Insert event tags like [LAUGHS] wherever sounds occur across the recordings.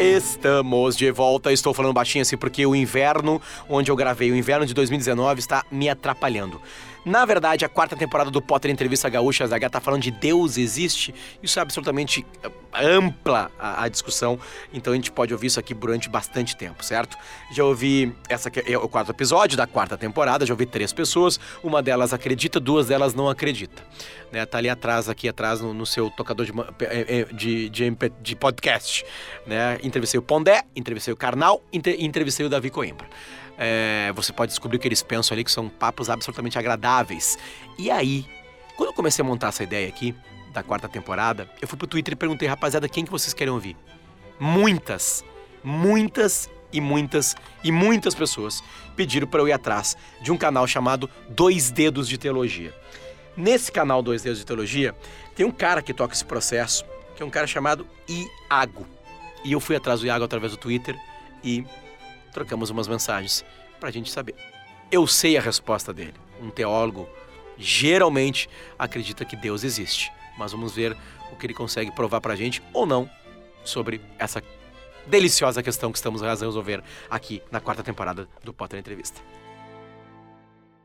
Estamos de volta. Estou falando baixinho assim porque o inverno onde eu gravei, o inverno de 2019, está me atrapalhando. Na verdade, a quarta temporada do Potter Entrevista Gaúcha, Zaga tá falando de Deus existe. Isso é absolutamente eh, ampla a, a, discussão, então a gente pode ouvir isso aqui durante bastante tempo, certo? Já ouvi essa é o quarto episódio da quarta temporada, já ouvi três pessoas, uma delas acredita, duas delas não acredita. Né, tá ali atrás, aqui atrás, no, no seu tocador de, eh, eh, de, de, de, podcast. Né? Entrevistei o Pondé, entrevistei o Karnal, entrevistei o Davi Coimbra. É, você pode descobrir o que eles pensam ali, que são papos absolutamente agradáveis. E aí, quando eu comecei a montar essa ideia aqui, da quarta temporada, eu fui pro Twitter e perguntei, rapaziada, quem que vocês querem ouvir? Muitas, muitas e muitas e muitas pessoas pediram para eu ir atrás de um canal chamado Dois Dedos de Teologia. Nesse canal Dois Dedos de Teologia, tem um cara que toca esse processo, que é um cara chamado Iago. E eu fui atrás do Iago através do Twitter e trocamos umas mensagens para a gente saber. Eu sei a resposta dele. Um teólogo geralmente acredita que Deus existe, mas vamos ver o que ele consegue provar para a gente ou não sobre essa deliciosa questão que estamos a resolver aqui na quarta temporada do Potter Entrevista.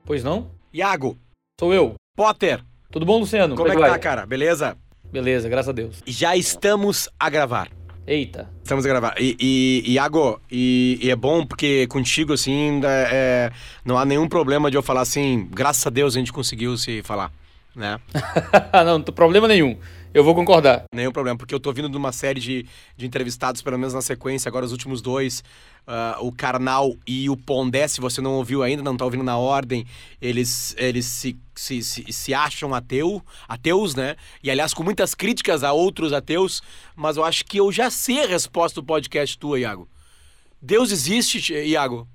Pois não? Iago. Sou eu. Potter. Tudo bom, Luciano? Como, Como é que tá, cara? Beleza? Beleza, graças a Deus. Já estamos a gravar. Eita. Estamos a gravar. E, e, Iago, e, e, é bom porque contigo, assim, é, é, não há nenhum problema de eu falar assim, graças a Deus a gente conseguiu se falar, né? [LAUGHS] não, não tem problema nenhum. Eu vou concordar. Nenhum problema, porque eu tô vindo de uma série de, de entrevistados, pelo menos na sequência, agora os últimos dois, uh, o Karnal e o Pondé, se você não ouviu ainda, não tá ouvindo na ordem, eles, eles se, se, se, se acham ateu, ateus, né? E aliás, com muitas críticas a outros ateus, mas eu acho que eu já sei a resposta do podcast tua, Iago. Deus existe, Iago?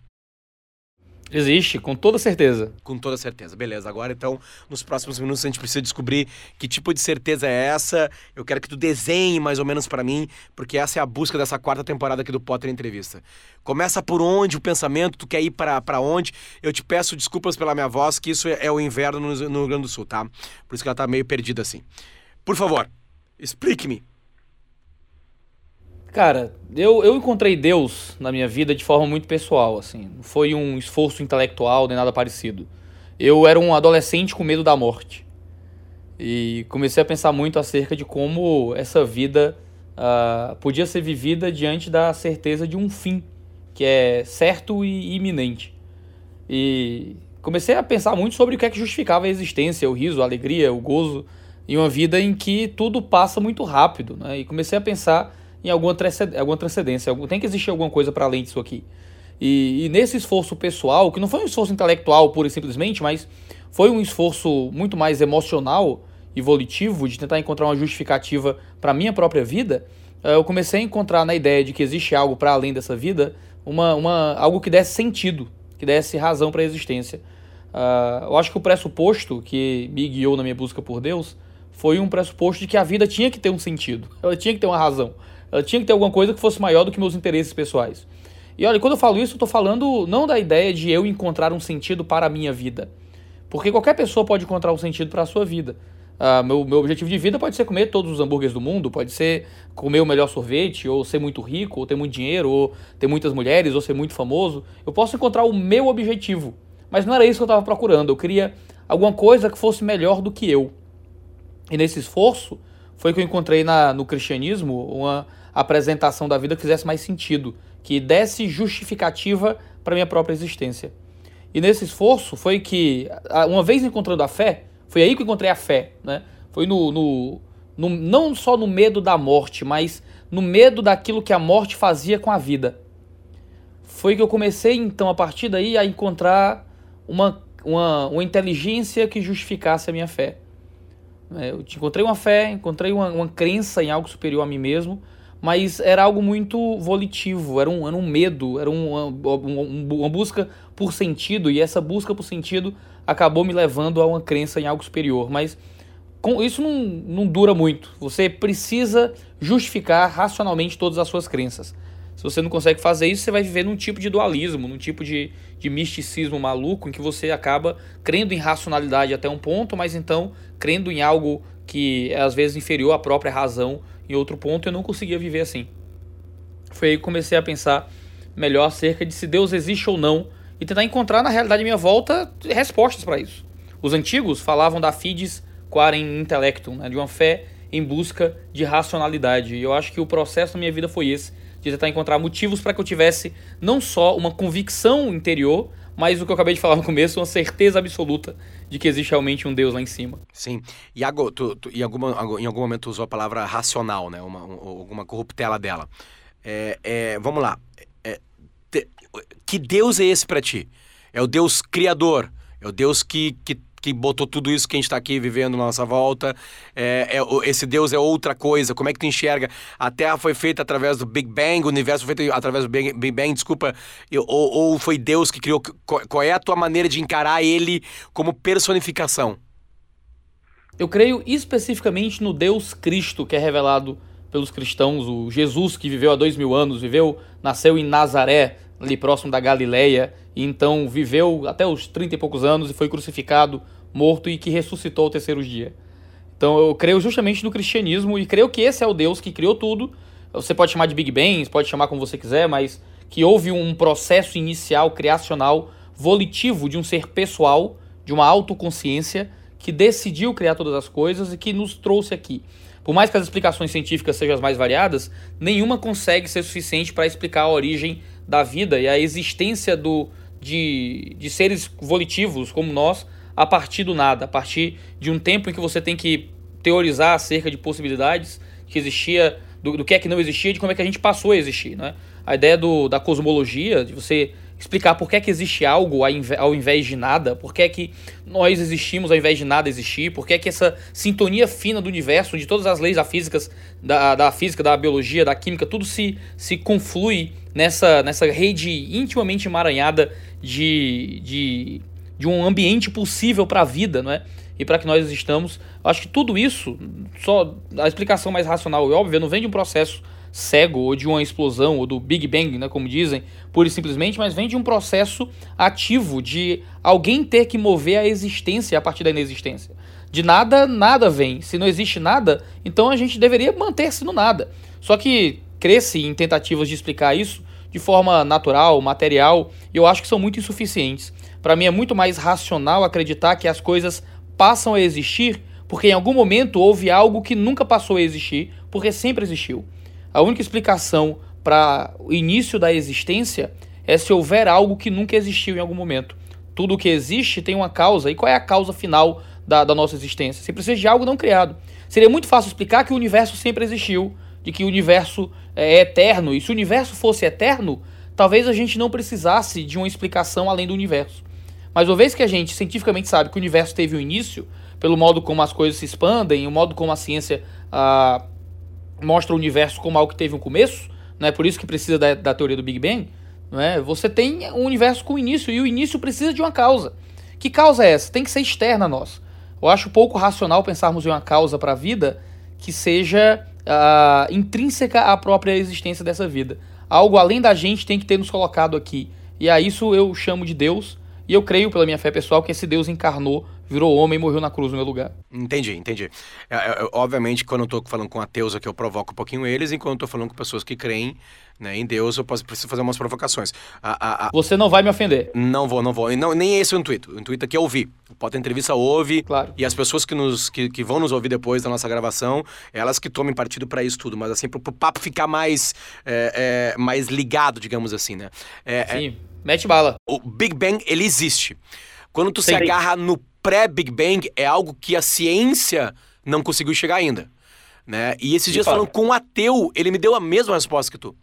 Existe, com toda certeza. Com toda certeza. Beleza. Agora, então, nos próximos minutos a gente precisa descobrir que tipo de certeza é essa. Eu quero que tu desenhe mais ou menos para mim, porque essa é a busca dessa quarta temporada aqui do Potter Entrevista. Começa por onde o pensamento, tu quer ir para onde? Eu te peço desculpas pela minha voz, que isso é, o inverno no, no Rio Grande do Sul, tá? Por isso que ela tá meio perdida assim. Por favor, explique-me Cara, eu, eu encontrei Deus na minha vida de forma muito pessoal, assim. Não foi um esforço intelectual nem nada parecido. Eu era um adolescente com medo da morte. E comecei a pensar muito acerca de como essa vida uh, podia ser vivida diante da certeza de um fim, que é certo e iminente. E comecei a pensar muito sobre o que é que justificava a existência, o riso, a alegria, o gozo, em uma vida em que tudo passa muito rápido. Né? E comecei a pensar em alguma, alguma transcendência. Tem que existir alguma coisa para além disso aqui. E, e, nesse esforço pessoal, que não foi um esforço intelectual pura e simplesmente, mas foi um esforço muito mais emocional e volitivo de tentar encontrar uma justificativa para minha própria vida, eh, eu comecei a encontrar na ideia de que existe algo para além dessa vida, uma, uma, algo que desse sentido, que desse razão para a existência. Uh, eu acho que o pressuposto que me guiou na minha busca por Deus foi um pressuposto de que a vida tinha que ter um sentido, [LAUGHS] ela tinha que ter uma razão. Ela tinha que ter alguma coisa que fosse maior do que meus interesses pessoais. E olha, quando eu falo isso, eu estou falando não da ideia de eu encontrar um sentido para a minha vida. Porque qualquer pessoa pode encontrar um sentido para a sua vida. Uh, meu, meu objetivo de vida pode ser comer todos os hambúrgueres do mundo, pode ser comer o melhor sorvete, ou ser muito rico, ou ter muito dinheiro, ou ter muitas mulheres, ou ser muito famoso. Eu posso encontrar o meu objetivo. Mas não era isso que eu estava procurando. Eu queria alguma coisa que fosse melhor do que eu. E nesse esforço foi que eu encontrei na, no cristianismo uma, apresentação da vida fizesse mais sentido, que desse justificativa para minha própria existência. E nesse esforço foi que, uma vez encontrando a fé, foi aí que encontrei a fé, né? Foi no, no, no, não só no medo da morte, mas no medo daquilo que a morte fazia com a vida. Foi que eu comecei, então, a partir daí, a encontrar uma, uma, uma inteligência que justificasse a minha fé. É, eu encontrei uma fé, encontrei uma, uma crença em algo superior a mim mesmo, mas era algo muito volitivo, era um, era um medo, era uma, uma busca por sentido, e essa busca por sentido acabou me levando a uma crença em algo superior. Mas com, isso não, não dura muito. Você precisa justificar racionalmente todas as suas crenças. Se você não consegue fazer isso, você vai viver num tipo de dualismo, num tipo de, de misticismo maluco, em que você acaba crendo em racionalidade até um ponto, mas então crendo em algo que é às vezes inferior à própria razão em outro ponto, eu não conseguia viver assim. foi aí que comecei a pensar melhor acerca de se Deus existe ou não e tentar encontrar na realidade à minha volta respostas para isso. Os antigos falavam da fides quarem intellectum, né, de uma fé em busca de racionalidade. E eu acho que o processo da minha vida foi esse, de tentar encontrar motivos para que eu tivesse não só uma convicção interior, mas o que eu acabei de falar no começo, uma certeza absoluta de que existe realmente um Deus lá em cima. Sim. E Iago, tu, tu, em, alguma, em algum momento usou a palavra racional, né? Uma, uma, alguma corruptela dela. É, é, vamos lá. É, te, que Deus é esse para ti? É o Deus criador? É o Deus que, que que botou tudo isso que a gente está aqui vivendo na nossa volta. É, é, esse Deus é outra coisa. Como é que tu enxerga? A Terra foi feita através do Big Bang, o universo foi feito através do Big, Bang, desculpa. Ou, ou foi Deus que criou? Qual é a tua maneira de encarar ele como personificação? Eu creio especificamente no Deus Cristo que é revelado pelos cristãos, o Jesus que viveu há dois mil anos, viveu, nasceu em Nazaré, ali próximo da Galileia, e então viveu até os 30 e poucos anos e foi crucificado, morto e que ressuscitou ao terceiro dia. Então eu creio justamente no cristianismo e creio que esse é o Deus que criou tudo. Você pode chamar de Big Bang, pode chamar como você quiser, mas que houve um processo inicial criacional volitivo de um ser pessoal, de uma autoconsciência que decidiu criar todas as coisas e que nos trouxe aqui. Por mais que as explicações científicas sejam as mais variadas, nenhuma consegue ser suficiente para explicar a origem da vida e a existência do, de, de seres volitivos como nós a partir do nada, a partir de um tempo em que você tem que teorizar acerca de possibilidades que existia, do, do que é que não existia, de como é que a gente passou a existir. Né? A ideia do, da cosmologia, de você explicar por que é que existe algo ao invés de nada, por que é que nós existimos ao invés de nada existir, por que é que essa sintonia fina do universo, de todas as leis da física, da, da física, da biologia, da química, tudo se, se conflui nessa, nessa rede intimamente emaranhada de, de, de um ambiente possível para a vida, não é? E para que nós existamos. Acho que tudo isso, só a explicação mais racional e óbvia, não vem de um processo cego ou de uma explosão ou do Big Bang, né, como dizem, pura e simplesmente, mas vem de um processo ativo de alguém ter que mover a existência a partir da inexistência. De nada, nada vem. Se não existe nada, então a gente deveria manter-se no nada. Só que cresce em tentativas de explicar isso de forma natural, material, e eu acho que são muito insuficientes. Para mim é muito mais racional acreditar que as coisas passam a existir porque em algum momento houve algo que nunca passou a existir, porque sempre existiu. A única explicação para o início da existência é se houver algo que nunca existiu em algum momento. Tudo que existe tem uma causa. E qual é a causa final da, da nossa existência? Você precisa de algo não criado. Seria muito fácil explicar que o universo sempre existiu, de que o universo é eterno. E se o universo fosse eterno, talvez a gente não precisasse de uma explicação além do universo. Mas uma vez que a gente cientificamente sabe que o universo teve um início, pelo modo como as coisas se expandem, o modo como a ciência ah, mostra o universo como algo que teve um começo, não é por isso que precisa da, da teoria do Big Bang, não é? Você tem um universo com início e o início precisa de uma causa. Que causa é essa? Tem que ser externa a nós. Eu acho pouco racional pensarmos em uma causa para a vida que seja uh, intrínseca à própria existência dessa vida. Algo além da gente tem que ter nos colocado aqui. E a isso eu chamo de Deus. E eu creio, pela minha fé pessoal, que esse Deus encarnou virou homem e morreu na cruz no meu lugar. Entendi, entendi. É, é, obviamente, quando eu tô falando com ateus aqui, eu provoco um pouquinho eles, enquanto eu tô falando com pessoas que creem né, em Deus, eu posso, preciso fazer umas provocações. A, a, a... Você não vai me ofender. Não vou, não vou. Não, nem esse é o intuito. O intuito aqui é ouvir. O Pode Entrevista ouve. Claro. E as pessoas que, nos, que, que vão nos ouvir depois da nossa gravação, elas que tomem partido para isso tudo. Mas assim, pro, pro papo ficar mais, é, é, mais ligado, digamos assim, né? É, é Sim, mete bala. O Big Bang, ele existe. Quando tu Sim. se agarra no pré-Big Bang é algo que a ciência não conseguiu chegar ainda. Né? E esses dias falando com um ateu, ele me deu a mesma resposta que tu.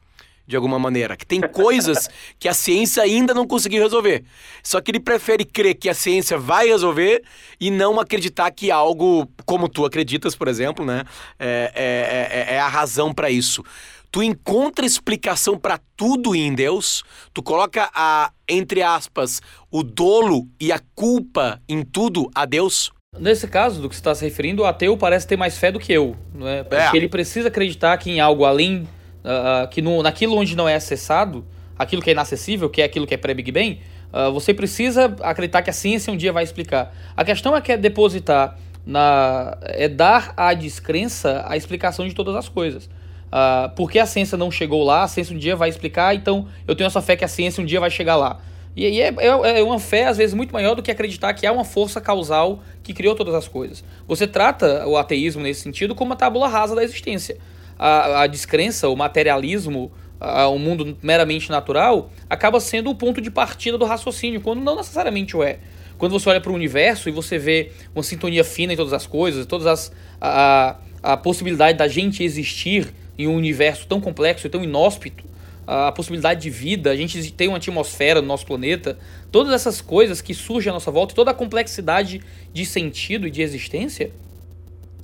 De alguma maneira. Que tem coisas [LAUGHS] que a ciência ainda não conseguiu resolver. Só que ele prefere crer que a ciência vai resolver e não acreditar que algo, como tu acreditas, por exemplo, né? É, é, é, é a razão para isso tu encontra explicação para tudo em Deus, tu coloca a, entre aspas, o dolo e a culpa em tudo a Deus? Nesse caso do que você está se referindo, o ateu parece ter mais fé do que eu, não é? Porque é. ele precisa acreditar que em algo além, uh, que no, naquilo onde não é acessado, aquilo que é inacessível, que é aquilo que é pré-Big Bang, uh, você precisa acreditar que a ciência um dia vai explicar. A questão é que é depositar na, é dar à descrença a explicação de todas as coisas. Uh, porque a ciência não chegou lá, a ciência um dia vai explicar, então eu tenho essa fé que a ciência um dia vai chegar lá. E aí é, é, é, uma fé, às vezes, muito maior do que acreditar que há uma força causal que criou todas as coisas. Você trata o ateísmo nesse sentido como uma tábula rasa da existência. A, a descrença, o materialismo, a, um mundo meramente natural, acaba sendo o ponto de partida do raciocínio, quando não necessariamente o é. Quando você olha para o universo e você vê uma sintonia fina em todas as coisas, todas as a, a possibilidade da gente existir em um universo tão complexo e tão inóspito, a possibilidade de vida, a gente tem uma atmosfera no nosso planeta, todas essas coisas que surgem à nossa volta, toda a complexidade de sentido e de existência,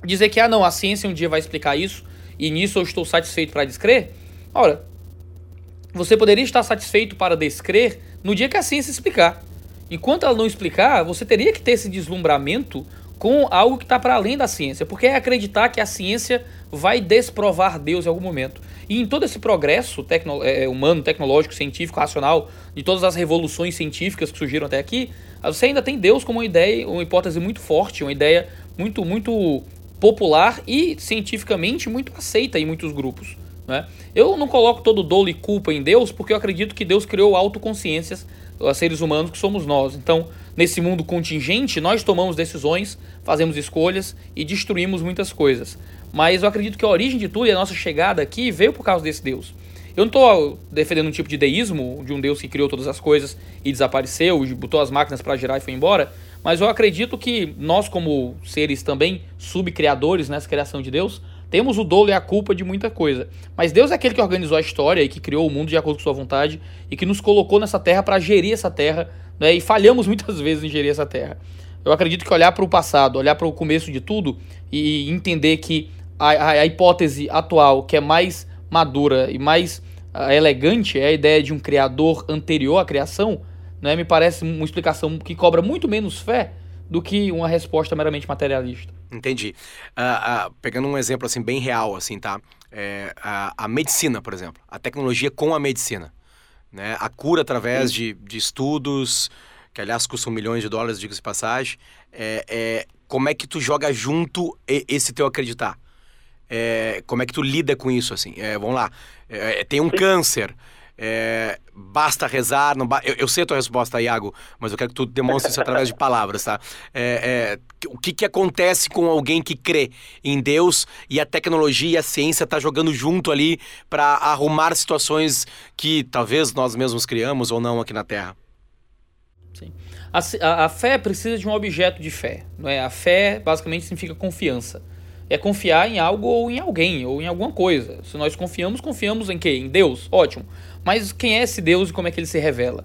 dizer que, ah, não, a ciência um dia vai explicar isso e nisso eu estou satisfeito para descrer, ora, você poderia estar satisfeito para descrer no dia que a ciência explicar. Enquanto ela não explicar, você teria que ter esse deslumbramento com algo que está para além da ciência, porque é acreditar que a ciência vai desprovar Deus em algum momento. E em todo esse progresso tecno é, humano, tecnológico, científico, racional, de todas as revoluções científicas que surgiram até aqui, você ainda tem Deus como uma ideia, uma hipótese muito forte, uma ideia muito, muito popular e cientificamente muito aceita em muitos grupos. Né? Eu não coloco todo dolo e culpa em Deus, porque eu acredito que Deus criou autoconsciências, seres humanos que somos nós. Então, nesse mundo contingente, nós tomamos decisões, fazemos escolhas e destruímos muitas coisas. Mas eu acredito que a origem de tudo e a nossa chegada aqui veio por causa desse Deus. Eu não estou defendendo um tipo de deísmo, de um Deus que criou todas as coisas e desapareceu, e botou as máquinas para girar e foi embora, mas eu acredito que nós, como seres também subcriadores nessa criação de Deus, temos o dolo e a culpa de muita coisa. Mas Deus é aquele que organizou a história e que criou o mundo de acordo com sua vontade e que nos colocou nessa terra para gerir essa terra, né? e falhamos muitas [LAUGHS] vezes em gerir essa terra. Eu acredito que olhar para o passado, olhar para o começo de tudo e entender que a, a, a hipótese atual, que é mais madura e mais uh, elegante, é a ideia de um criador anterior à criação, né, me parece uma explicação que cobra muito menos fé do que uma resposta meramente materialista. Entendi. Uh, uh, pegando um exemplo assim bem real, assim, tá? É, a, a, medicina, por exemplo, a tecnologia com a medicina, né? A cura através de, de, estudos, que aliás custam milhões de dólares, diga-se passagem. É, é, como é que tu joga junto esse teu acreditar? É, como é que tu lida com isso, assim? É, vamos lá, é, é tem um câncer, é, basta rezar, não ba... eu, eu, sei a tua resposta, Iago, mas eu quero que tu demonstre isso através de palavras, tá? É, o que, que acontece com alguém que crê em Deus e a tecnologia e a ciência tá jogando junto ali para arrumar situações que talvez nós mesmos criamos ou não aqui na Terra? Sim. A, a, a fé precisa de um objeto de fé, não é? A fé basicamente significa confiança é confiar em algo ou em alguém, ou em alguma coisa. Se nós confiamos, confiamos em quê? Em Deus? Ótimo. Mas quem é esse Deus e como é que ele se revela?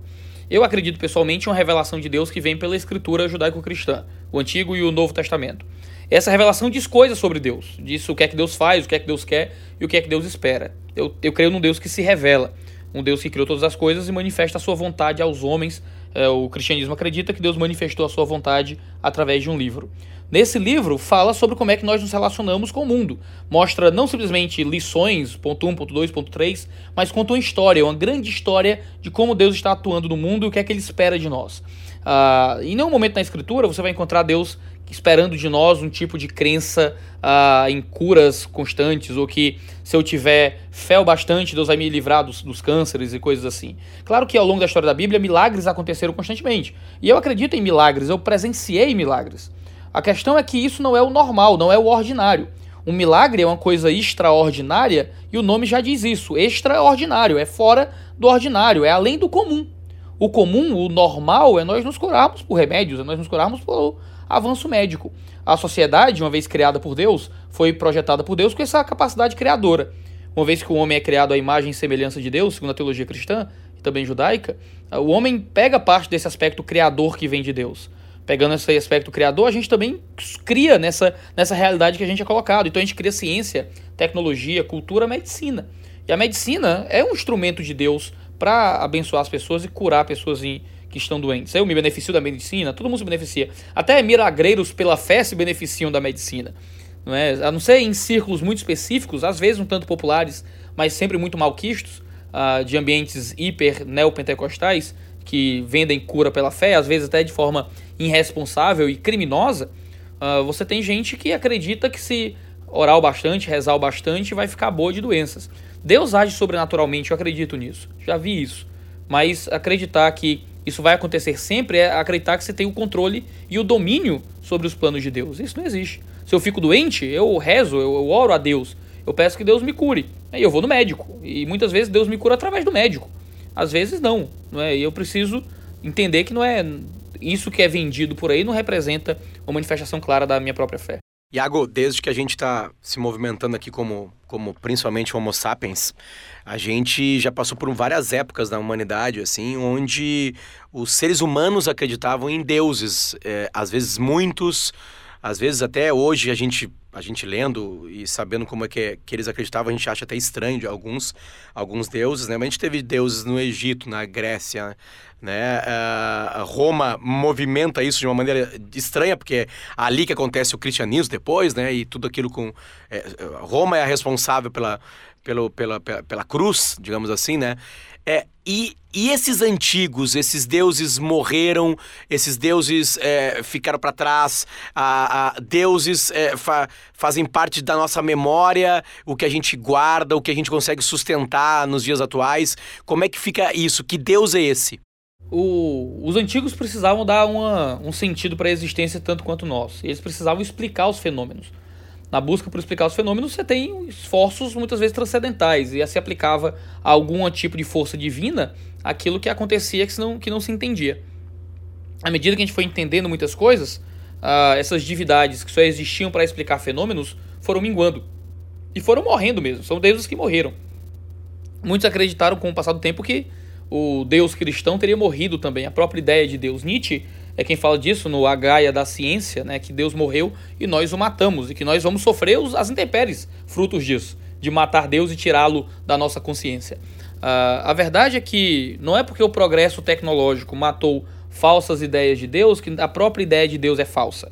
Eu acredito pessoalmente em uma revelação de Deus que vem pela escritura judaico-cristã, o Antigo e o Novo Testamento. Essa revelação diz coisas sobre Deus, diz o que é que Deus faz, o que é que Deus quer e o que é que Deus espera. Eu, eu creio num Deus que se revela, um Deus que criou todas as coisas e manifesta a sua vontade aos homens. É, o cristianismo acredita que Deus manifestou a sua vontade através de um livro. Nesse livro, fala sobre como é que nós nos relacionamos com o mundo. Mostra não simplesmente lições, ponto 1, ponto 2, ponto 3, mas conta uma história, uma grande história de como Deus está atuando no mundo e o que é que Ele espera de nós. Uh, em nenhum momento na Escritura você vai encontrar Deus esperando de nós um tipo de crença uh, em curas constantes, ou que se eu tiver fé o bastante, Deus vai me livrar dos, dos cânceres e coisas assim. Claro que ao longo da história da Bíblia, milagres aconteceram constantemente. E eu acredito em milagres, eu presenciei milagres. A questão é que isso não é o normal, não é o ordinário. Um milagre é uma coisa extraordinária e o nome já diz isso. Extraordinário, é fora do ordinário, é além do comum. O comum, o normal, é nós nos curarmos por remédios, é nós nos curarmos por avanço médico. A sociedade, uma vez criada por Deus, foi projetada por Deus com essa capacidade criadora. Uma vez que o homem é criado à imagem e semelhança de Deus, segundo a teologia cristã e também judaica, o homem pega parte desse aspecto criador que vem de Deus pegando esse aspecto criador, a gente também cria nessa, nessa realidade que a gente é colocado. Então a gente cria ciência, tecnologia, cultura, medicina. E a medicina é um instrumento de Deus para abençoar as pessoas e curar pessoas em, que estão doentes. Eu me beneficio da medicina, todo mundo se beneficia. Até milagreiros pela fé se beneficiam da medicina. Não é? A não ser em círculos muito específicos, às vezes um tanto populares, mas sempre muito malquistos, uh, de ambientes hiper neopentecostais, que vendem cura pela fé, às vezes até de forma irresponsável e criminosa, uh, você tem gente que acredita que se orar o bastante, rezar o bastante, vai ficar boa de doenças. Deus age sobrenaturalmente, eu acredito nisso. Já vi isso. Mas acreditar que isso vai acontecer sempre é acreditar que você tem o controle e o domínio sobre os planos de Deus. Isso não existe. Se eu fico doente, eu rezo, eu, oro a Deus. Eu peço que Deus me cure. Aí eu vou no médico. E muitas vezes Deus me cura através do médico. Às vezes não. não é? E eu preciso entender que não é isso que é vendido por aí não representa uma manifestação clara da minha própria fé. Iago, desde que a gente está se movimentando aqui como, como principalmente Homo sapiens, a gente já passou por várias épocas da humanidade, assim, onde os seres humanos acreditavam em deuses, é, às vezes muitos, às vezes até hoje a gente a gente lendo e sabendo como é que, é, que eles acreditavam, a gente acha até estranho de alguns, alguns deuses, né? Mas a gente teve deuses no Egito, na Grécia, né? Uh, Roma movimenta isso de uma maneira estranha, porque é ali que acontece o cristianismo depois, né? E tudo aquilo com... É, Roma é a responsável pela, pelo, pela, pela, pela cruz, digamos assim, né? É, e, e esses antigos, esses deuses morreram, esses deuses é, ficaram para trás, a, a deuses é, fa, fazem parte da nossa memória, o que a gente guarda, o que a gente consegue sustentar nos dias atuais. Como é que fica isso? Que Deus é esse? O, os antigos precisavam dar uma, um sentido para a existência tanto quanto nós. Eles precisavam explicar os fenômenos na busca por explicar os fenômenos, você tem esforços muitas vezes transcendentais e se aplicava a algum tipo de força divina aquilo que acontecia que não, que não se entendia. À medida que a gente foi entendendo muitas coisas, uh, essas divindades que só existiam para explicar fenômenos foram minguando e foram morrendo mesmo. São deuses que morreram. Muitos acreditaram com o passar do tempo que o Deus cristão teria morrido também. A própria ideia de Deus Nietzsche é quem fala disso no Gaia da Ciência, né, que Deus morreu e nós o matamos, e que nós vamos sofrer os, as intempéries frutos disso, de matar Deus e tirá-lo da nossa consciência. Uh, a verdade é que não é porque o progresso tecnológico matou falsas ideias de Deus que a própria ideia de Deus é falsa.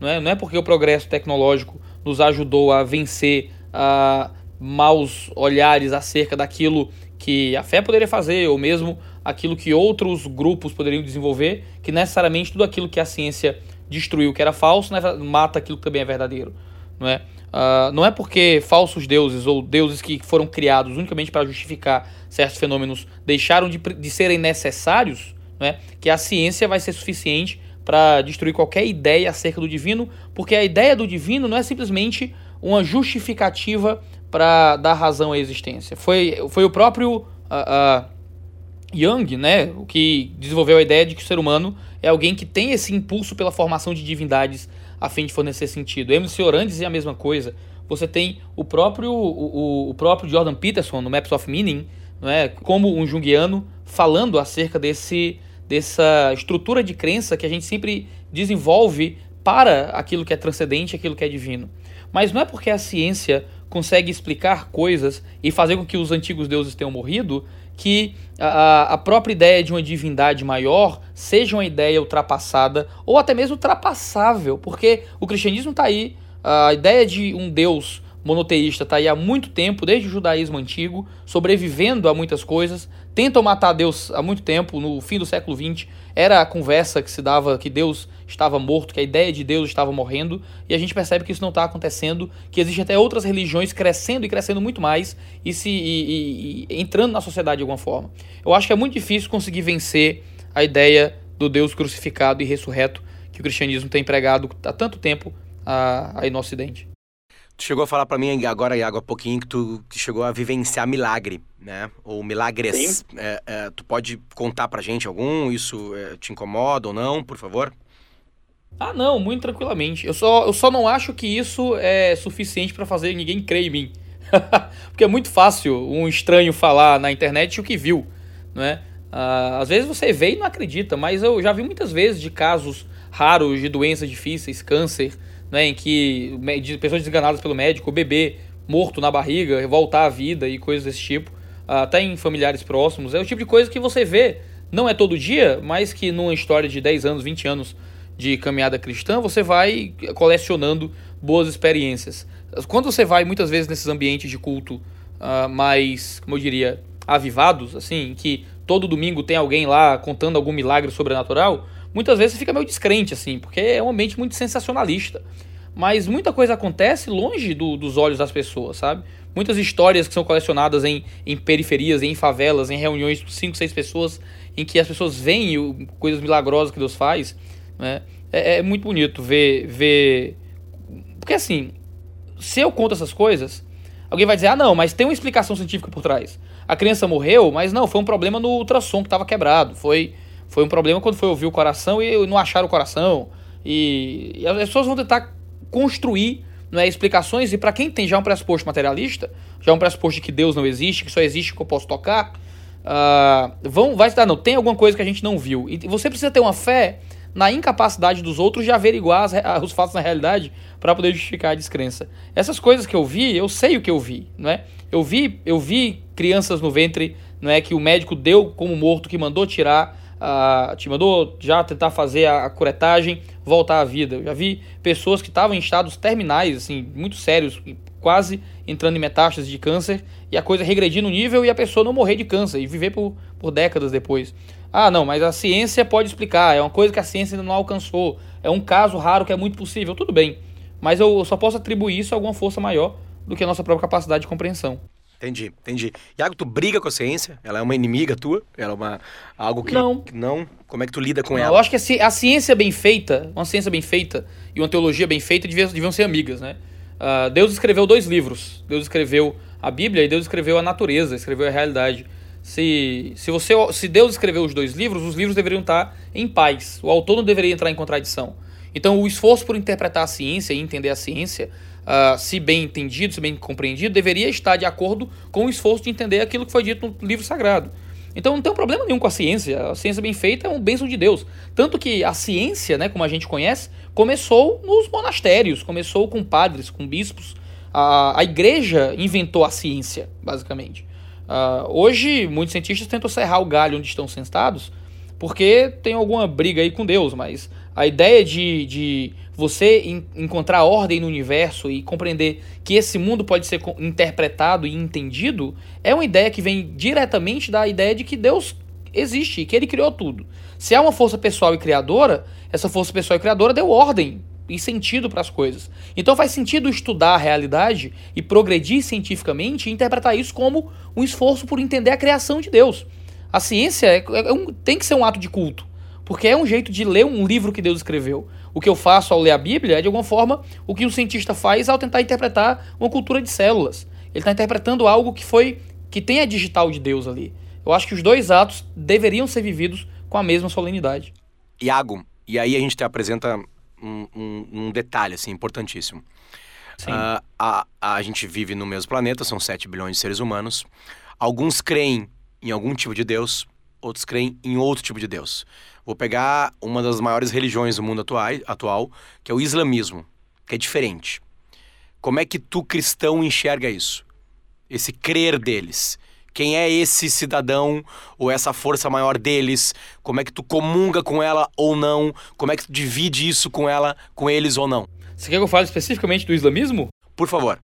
Não é, não é porque o progresso tecnológico nos ajudou a vencer uh, maus olhares acerca daquilo que a fé poderia fazer, ou mesmo aquilo que outros grupos poderiam desenvolver, que necessariamente tudo aquilo que a ciência destruiu que era falso né, mata aquilo que também é verdadeiro. Não é? Uh, não é porque falsos deuses ou deuses que foram criados unicamente para justificar certos fenômenos deixaram de, de serem necessários não é? que a ciência vai ser suficiente para destruir qualquer ideia acerca do divino, porque a ideia do divino não é simplesmente uma justificativa para dar razão à existência. Foi, foi o próprio. Uh, uh, Young, né, o que desenvolveu a ideia de que o ser humano é alguém que tem esse impulso pela formação de divindades a fim de fornecer sentido. Emerson Oran dizia a mesma coisa. Você tem o próprio, o, o próprio Jordan Peterson no Maps of Meaning, não é, como um junguiano, falando acerca desse, dessa estrutura de crença que a gente sempre desenvolve para aquilo que é transcendente, aquilo que é divino. Mas não é porque a ciência consegue explicar coisas e fazer com que os antigos deuses tenham morrido que a, a própria ideia de uma divindade maior seja uma ideia ultrapassada ou até mesmo ultrapassável, porque o cristianismo está aí, a ideia de um Deus monoteísta está aí há muito tempo, desde o judaísmo antigo, sobrevivendo a muitas coisas, tentam matar Deus há muito tempo, no fim do século XX, era a conversa que se dava que Deus estava morto, que a ideia de Deus estava morrendo, e a gente percebe que isso não está acontecendo, que existem até outras religiões crescendo e crescendo muito mais e se e, e, e entrando na sociedade de alguma forma. Eu acho que é muito difícil conseguir vencer a ideia do Deus crucificado e ressurreto que o cristianismo tem pregado há tanto tempo aí no Ocidente. Tu chegou a falar para mim agora, Iago, há pouquinho, que tu que chegou a vivenciar milagre, né? Ou milagres. É, é, tu pode contar pra gente algum? Isso é, te incomoda ou não, por favor? Ah, não, muito tranquilamente. Eu só, eu só não acho que isso é suficiente para fazer ninguém crer em mim. [LAUGHS] Porque é muito fácil um estranho falar na internet o que viu, não é? Ah, às vezes você vê e não acredita, mas eu já vi muitas vezes de casos raros de doenças difíceis, câncer, né, em que pessoas desenganadas pelo médico, o bebê morto na barriga, voltar à vida e coisas desse tipo, até em familiares próximos. É o tipo de coisa que você vê, não é todo dia, mas que numa história de 10 anos, 20 anos de caminhada cristã, você vai colecionando boas experiências. Quando você vai muitas vezes nesses ambientes de culto uh, mais, como eu diria, avivados, assim, que todo domingo tem alguém lá contando algum milagre sobrenatural, muitas vezes você fica meio descrente, assim, porque é um ambiente muito sensacionalista. mas muita coisa acontece longe do, dos olhos das pessoas, sabe? Muitas histórias que são colecionadas em, em periferias, em favelas, em reuniões com 5, 6 pessoas, em que as pessoas veem coisas milagrosas que Deus faz, né? É, é muito bonito ver, ver. Porque assim, se eu conto essas coisas, alguém vai dizer, ah, não, mas tem uma explicação científica por trás. A criança morreu, mas não, foi um problema no ultrassom que estava quebrado. Foi, foi um problema quando foi ouvir o coração e não acharam o coração. E, e as pessoas vão tentar construir não é, explicações, e para quem tem já um pressuposto materialista, já um pressuposto de que Deus não existe, que só existe que eu posso tocar, uh, vão, vai estar, não, tem alguma coisa que a gente não viu. E você precisa ter uma fé na incapacidade dos outros de averiguar as, os fatos na realidade para poder justificar a descrença. Essas coisas que eu vi, eu sei o que eu vi, não é? Eu vi, eu vi crianças no ventre, não é que o médico deu como morto, que mandou tirar, uh, te mandou já tentar fazer a, a curetagem, voltar à vida. Eu já vi pessoas que estavam em estados terminais, assim, muito sérios, quase entrando em metástases de câncer, e a coisa regredir no nível e a pessoa não morrer de câncer e viver por, por décadas depois. Ah, não, mas a ciência pode explicar, é uma coisa que a ciência ainda não alcançou, é um caso raro que é muito possível, tudo bem. Mas eu só posso atribuir isso a alguma força maior do que a nossa própria capacidade de compreensão. Entendi, entendi. Iago, tu briga com a ciência? Ela é uma inimiga tua? Ela é uma algo que não? não? Como é que tu lida com não, ela? Eu acho que a, ciência bem feita, uma ciência bem feita e uma teologia bem feita deviam, deviam ser amigas, né? Uh, Deus escreveu dois livros. Deus escreveu a Bíblia e Deus escreveu a natureza, escreveu a realidade. Se, se, você, se Deus escreveu os dois livros, os livros deveriam estar em paz. O autor não deveria entrar em contradição. Então, o esforço por interpretar a ciência e entender a ciência, uh, se bem entendido, se bem compreendido, deveria estar de acordo com o esforço de entender aquilo que foi dito no livro sagrado. Então, não tem problema nenhum com a ciência. A ciência bem feita é um bênção de Deus. Tanto que a ciência, né, como a gente conhece, começou nos monastérios, começou com padres, com bispos. A, a igreja inventou a ciência, basicamente. Uh, hoje, muitos cientistas tentam serrar o galho onde estão sentados, porque tem alguma briga aí com Deus, mas a ideia de, de você encontrar ordem no universo e compreender que esse mundo pode ser interpretado e entendido é uma ideia que vem diretamente da ideia de que Deus existe e que ele criou tudo. Se há uma força pessoal e criadora, essa força pessoal e criadora deu ordem e sentido para as coisas. Então faz sentido estudar a realidade e progredir cientificamente e interpretar isso como um esforço por entender a criação de Deus. A ciência é, é um, tem que ser um ato de culto, porque é um jeito de ler um livro que Deus escreveu. O que eu faço ao ler a Bíblia é, de alguma forma, o que um cientista faz ao tentar interpretar uma cultura de células. Ele está interpretando algo que foi que tem a digital de Deus ali. Eu acho que os dois atos deveriam ser vividos com a mesma solenidade. Iago, e aí a gente te apresenta um, um, um detalhe assim, importantíssimo. Uh, a, a gente vive no mesmo planeta, são 7 bilhões de seres humanos. Alguns creem em algum tipo de Deus, outros creem em outro tipo de Deus. Vou pegar uma das maiores religiões do mundo atual, atual que é o islamismo, que é diferente. Como é que tu, cristão, enxerga isso? Esse crer deles. Quem é esse cidadão ou essa força maior deles? Como é que tu comunga com ela ou não? Como é que tu divide isso com ela, com eles ou não? Você quer que eu fale especificamente do islamismo? Por favor.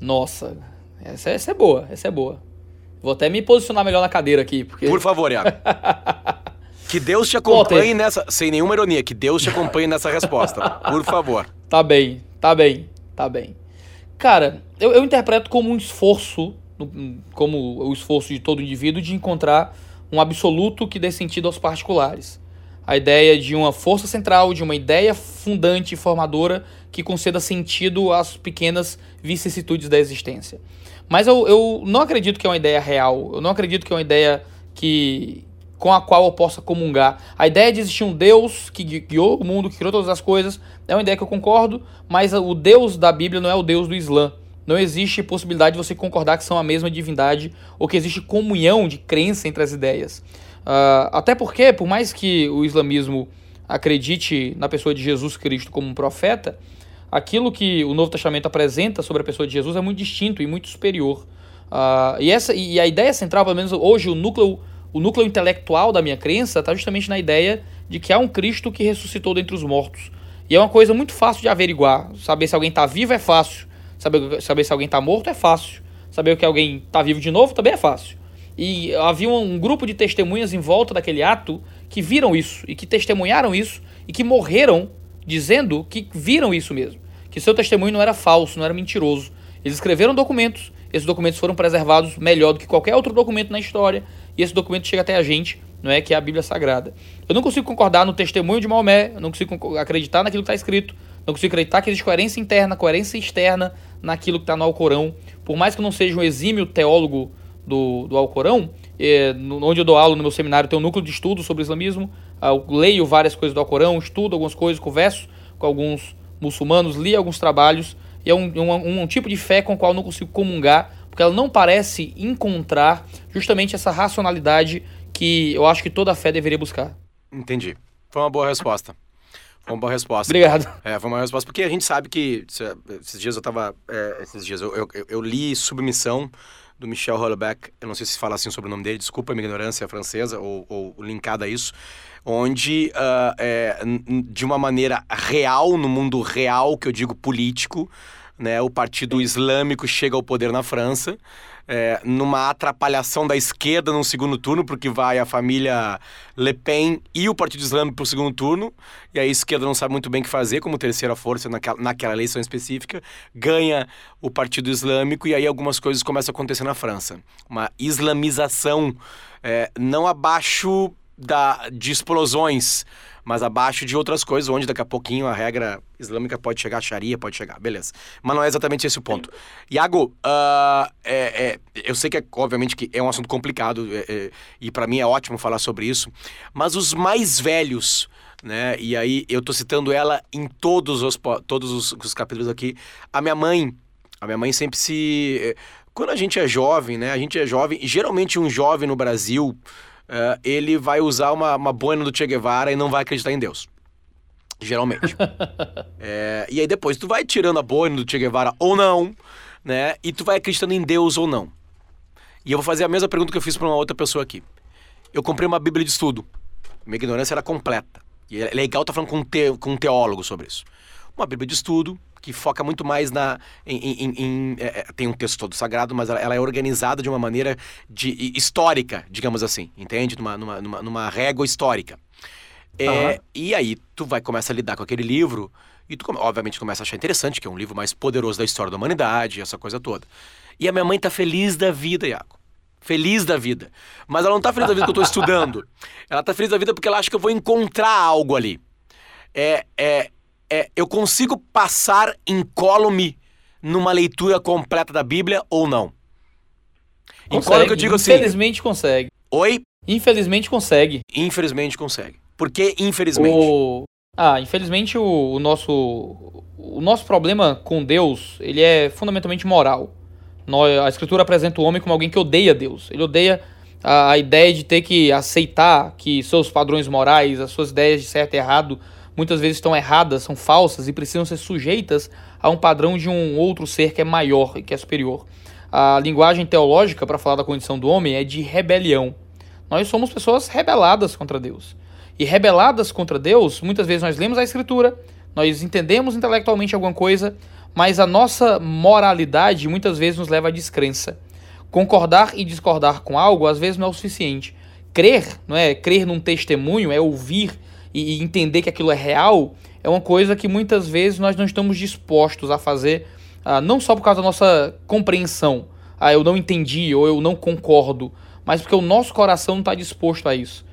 Nossa, essa, essa é boa, essa é boa. Vou até me posicionar melhor na cadeira aqui, porque... Por favor, Iago. [LAUGHS] que Deus te acompanhe nessa... Sem nenhuma ironia, que Deus te acompanhe nessa resposta. Por favor. Tá bem, tá bem, tá bem. Cara, eu, eu interpreto como um esforço como o esforço de todo indivíduo de encontrar um absoluto que dê sentido aos particulares. A ideia de uma força central, de uma ideia fundante e formadora que conceda sentido às pequenas vicissitudes da existência. Mas eu, eu não acredito que é uma ideia real, eu não acredito que é uma ideia que com a qual eu possa comungar. A ideia de existir um Deus que guiou o mundo, que criou todas as coisas, é uma ideia que eu concordo, mas o Deus da Bíblia não é o Deus do Islã não existe possibilidade de você concordar que são a mesma divindade ou que existe comunhão de crença entre as ideias. Uh, até porque, por mais que o islamismo acredite na pessoa de Jesus Cristo como um profeta, aquilo que o Novo Testamento apresenta sobre a pessoa de Jesus é muito distinto e muito superior. Uh, e, essa, e a ideia central, pelo menos hoje, o núcleo, o núcleo intelectual da minha crença está justamente na ideia de que há um Cristo que ressuscitou dentre os mortos. E é uma coisa muito fácil de averiguar. Saber se alguém está vivo é fácil. Saber, saber se alguém está morto é fácil. Saber que alguém está vivo de novo também é fácil. E havia um, um grupo de testemunhas em volta daquele ato que viram isso e que testemunharam isso e que morreram dizendo que viram isso mesmo. Que seu testemunho não era falso, não era mentiroso. Eles escreveram documentos, esses documentos foram preservados melhor do que qualquer outro documento na história, e esse documento chega até a gente, não é que é a Bíblia Sagrada. Eu não consigo concordar no testemunho de Maomé, não consigo acreditar naquilo que está escrito, não consigo acreditar que existe coerência interna, coerência externa naquilo que está no Alcorão. Por mais que eu não seja um exímio teólogo do, do Alcorão, é, onde eu dou aula no meu seminário, tem um núcleo de estudo sobre islamismo, ah, eu leio várias coisas do Alcorão, estudo algumas coisas, converso com alguns muçulmanos, li alguns trabalhos, e é um, um, um tipo de fé com o qual eu não consigo comungar, porque ela não parece encontrar justamente essa racionalidade que eu acho que toda fé deveria buscar. Entendi. Foi uma boa resposta. Foi uma boa resposta. Obrigado. É, foi uma resposta, porque a gente sabe que. Esses dias eu tava. É, esses dias eu, eu, eu, li Submissão do Michel Houellebecq. Eu não sei se fala assim sobre o nome dele, desculpa a minha ignorância francesa ou, ou linkada a isso. Onde, uh, é, de uma maneira real, no mundo real, que eu digo político, né, o Partido Islâmico chega ao poder na França é, numa atrapalhação da esquerda no segundo turno, porque vai a família Le Pen e o Partido Islâmico para o segundo turno, e a esquerda não sabe muito bem o que fazer como terceira força naquela, naquela eleição específica, ganha o Partido Islâmico, e aí algumas coisas começam a acontecer na França. Uma islamização é, não abaixo da, de explosões, mas abaixo de outras coisas, onde daqui a pouquinho a regra islâmica pode chegar, a Sharia pode chegar, beleza. Mas não é exatamente esse o ponto. Iago, uh, é, é, eu sei que, é, obviamente, que é um assunto complicado é, é e para mim é ótimo falar sobre isso, mas os mais velhos, né, e aí eu tô citando ela em todos os, todos os, os capítulos aqui, a minha mãe, a minha mãe sempre se... Eh, quando a gente é jovem, né, a gente é jovem, e geralmente um jovem no Brasil uh, ele vai usar uma, uma boina do Che Guevara e não vai acreditar em Deus. Geralmente. [LAUGHS] é, e aí depois tu vai tirando a boina do Che Guevara ou não, né? E tu vai acreditando em Deus ou não. E eu vou fazer a mesma pergunta que eu fiz para uma outra pessoa aqui. Eu comprei uma Bíblia de estudo. Minha ignorância era completa. E é legal estar tá falando com um, te, com um teólogo sobre isso. Uma Bíblia de estudo que foca muito mais na. Em, em, em é, é, tem um texto todo sagrado, mas ela, ela, é organizada de uma maneira de, histórica, digamos assim, entende? Numa, numa, numa, numa régua histórica. É, uhum. E aí tu vai começar a lidar com aquele livro e tu, obviamente, começa a achar interessante, que é um livro mais poderoso da história da humanidade, essa coisa toda. E a minha mãe tá feliz da vida, Iaco. Feliz da vida. Mas ela não tá feliz da vida que eu tô [LAUGHS] estudando. Ela tá feliz da vida porque ela acha que eu vou encontrar algo ali. É, é, é, eu consigo passar incólume numa leitura completa da Bíblia ou não? Consegue, que eu digo assim. Infelizmente consegue. Oi? Infelizmente consegue. Infelizmente consegue. Por que infelizmente? O... Ah, infelizmente o, o, nosso o nosso problema com Deus, ele é fundamentalmente moral. A escritura apresenta o homem como alguém que odeia Deus. Ele odeia a, a ideia de ter que aceitar que seus padrões morais, as suas ideias de certo e errado muitas vezes estão erradas, são falsas e precisam ser sujeitas a um padrão de um outro ser que é maior e que é superior. A linguagem teológica para falar da condição do homem é de rebelião. Nós somos pessoas rebeladas contra Deus. E rebeladas contra Deus, muitas vezes nós lemos a Escritura, nós entendemos intelectualmente alguma coisa, mas a nossa moralidade muitas vezes nos leva à descrença. Concordar e discordar com algo às vezes não é o suficiente. Crer, não é? Crer num testemunho é ouvir e, entender que aquilo é real, é uma coisa que muitas vezes nós não estamos dispostos a fazer, uh, não só por causa da nossa compreensão, ah, eu não entendi ou eu não concordo, mas porque o nosso coração não está disposto a isso.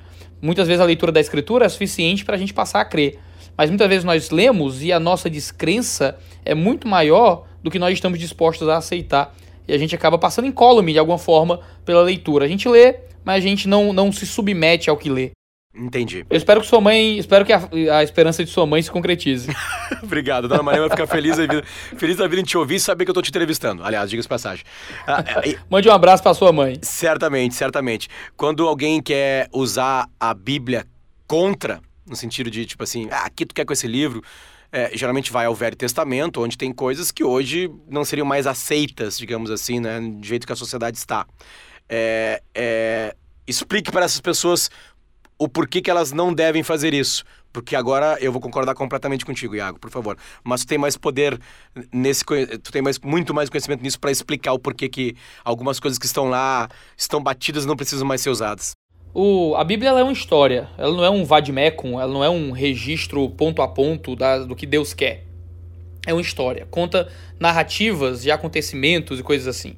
Muitas vezes a leitura da escritura é suficiente para a gente passar a crer, mas muitas vezes nós lemos e a nossa descrença é muito maior do que nós estamos dispostos a aceitar. E a gente acaba passando incólume de alguma forma pela leitura. A gente lê, mas a gente não, não se submete ao que lê. Entendi. Eu espero que sua mãe. Espero que a, a esperança de sua mãe se concretize. [LAUGHS] Obrigado. Dona Maria vai ficar feliz da vida, feliz da vida em te ouvir e saber que eu tô te entrevistando. Aliás, diga-se passagem. Ah, é, Mande um abraço pra sua mãe. Certamente, certamente. Quando alguém quer usar a Bíblia contra, no sentido de, tipo assim, ah, aqui tu quer com esse livro. É, geralmente vai ao Velho Testamento, onde tem coisas que hoje não seriam mais aceitas, digamos assim, né? Do jeito que a sociedade está. É, é, explique para essas pessoas o porquê que elas não devem fazer isso. Porque agora eu vou concordar completamente contigo, Iago, por favor. Mas tu tem mais poder nesse tu tem mais, muito mais conhecimento nisso para explicar o porquê que algumas coisas que estão lá estão batidas não precisam mais ser usadas. O, a Bíblia é uma história, ela não é um vademecum, ela não é um registro ponto a ponto da, do que Deus quer. é uma história, conta narrativas de acontecimentos e coisas assim.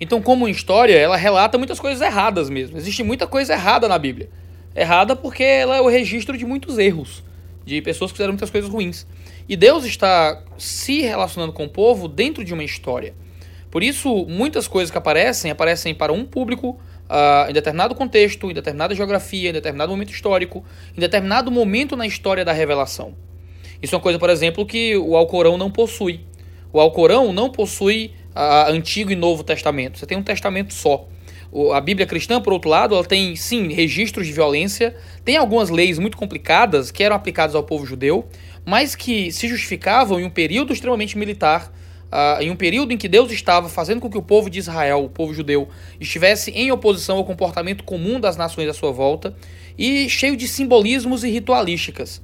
Então, como história, ela relata muitas coisas erradas mesmo. Existe muita coisa errada na Bíblia. Errada porque ela é o registro de muitos erros, de pessoas que fizeram muitas coisas ruins. E Deus está se relacionando com o povo dentro de uma história. Por isso, muitas coisas que aparecem, aparecem para um público, uh, em determinado contexto, em determinada geografia, em determinado momento histórico, em determinado momento na história da revelação. Isso é uma coisa, por exemplo, que o Alcorão não possui. O Alcorão não possui uh, Antigo e Novo Testamento. Você tem um testamento só. A Bíblia cristã, por outro lado, ela tem, sim, registros de violência, tem algumas leis muito complicadas que eram aplicadas ao povo judeu, mas que se justificavam em um período extremamente militar, uh, em um período em que Deus estava fazendo com que o povo de Israel, o povo judeu, estivesse em oposição ao comportamento comum das nações à sua volta e cheio de simbolismos e ritualísticas.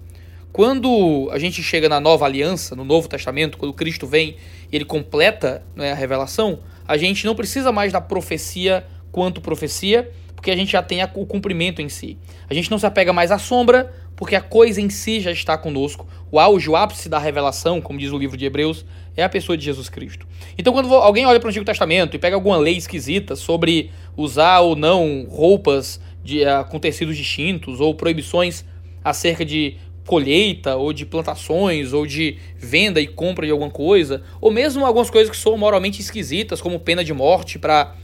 Quando a gente chega na nova aliança, no Novo Testamento, quando Cristo vem e ele completa né, a revelação, a gente não precisa mais da profecia quanto profecia, porque a gente já tem o cumprimento em si. A gente não se apega mais à sombra, porque a coisa em si já está conosco. O auge, o ápice da revelação, como diz o livro de Hebreus, é a pessoa de Jesus Cristo. Então, quando alguém olha para o Antigo Testamento e pega alguma lei esquisita sobre usar ou não roupas de, uh, com tecidos distintos, ou proibições acerca de colheita, ou de plantações, ou de venda e compra de alguma coisa, ou mesmo algumas coisas que são moralmente esquisitas, como pena de morte para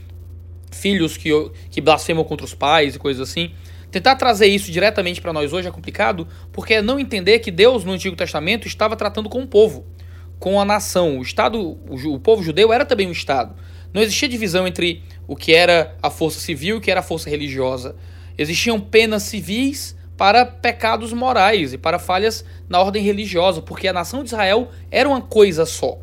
filhos que, que blasfemam contra os pais e coisas assim. Tentar trazer isso diretamente para nós hoje é complicado, porque é não entender que Deus no Antigo Testamento estava tratando com o povo, com a nação. O Estado, o, povo judeu era também um Estado. Não existia divisão entre o que era a força civil e o que era a força religiosa. Existiam penas civis para pecados morais e para falhas na ordem religiosa, porque a nação de Israel era uma coisa só.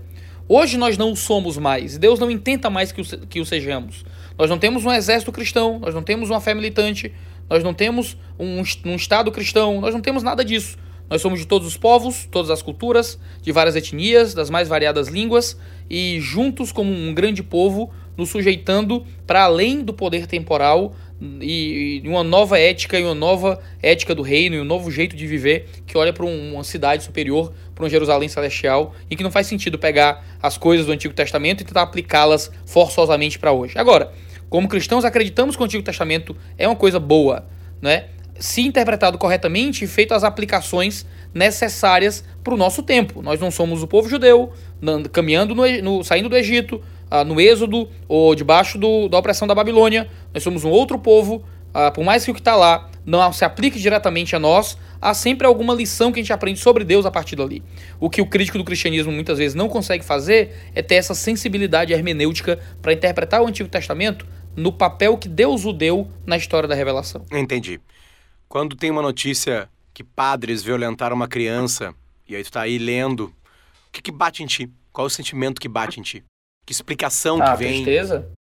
Hoje nós não o somos mais, Deus não intenta mais que que o sejamos. Nós não temos um exército cristão, nós não temos uma fé militante, nós não temos um, um Estado cristão, nós não temos nada disso. Nós somos de todos os povos, todas as culturas, de várias etnias, das mais variadas línguas e juntos como um grande povo, nos sujeitando para além do poder temporal e, e, uma nova ética e uma nova ética do reino e um novo jeito de viver que olha para um, uma cidade superior, para um Jerusalém celestial e que não faz sentido pegar as coisas do Antigo Testamento e tentar aplicá-las forçosamente para hoje. Agora, como cristãos, acreditamos que o Antigo Testamento é uma coisa boa, né? Se interpretado corretamente e feito as aplicações necessárias para o nosso tempo. Nós não somos o povo judeu caminhando no, no saindo do Egito, uh, no Êxodo ou debaixo do, da opressão da Babilônia. Nós somos um outro povo. Uh, por mais que o que está lá não se aplique diretamente a nós, há sempre alguma lição que a gente aprende sobre Deus a partir dali. O que o crítico do cristianismo muitas vezes não consegue fazer é ter essa sensibilidade hermenêutica para interpretar o Antigo Testamento no papel que Deus o deu na história da revelação. Entendi. Quando tem uma notícia que padres violentaram uma criança, e aí tu tá aí lendo, o que, que bate em ti? Qual é o sentimento que bate em ti? Que explicação ah, que vem? Tristeza.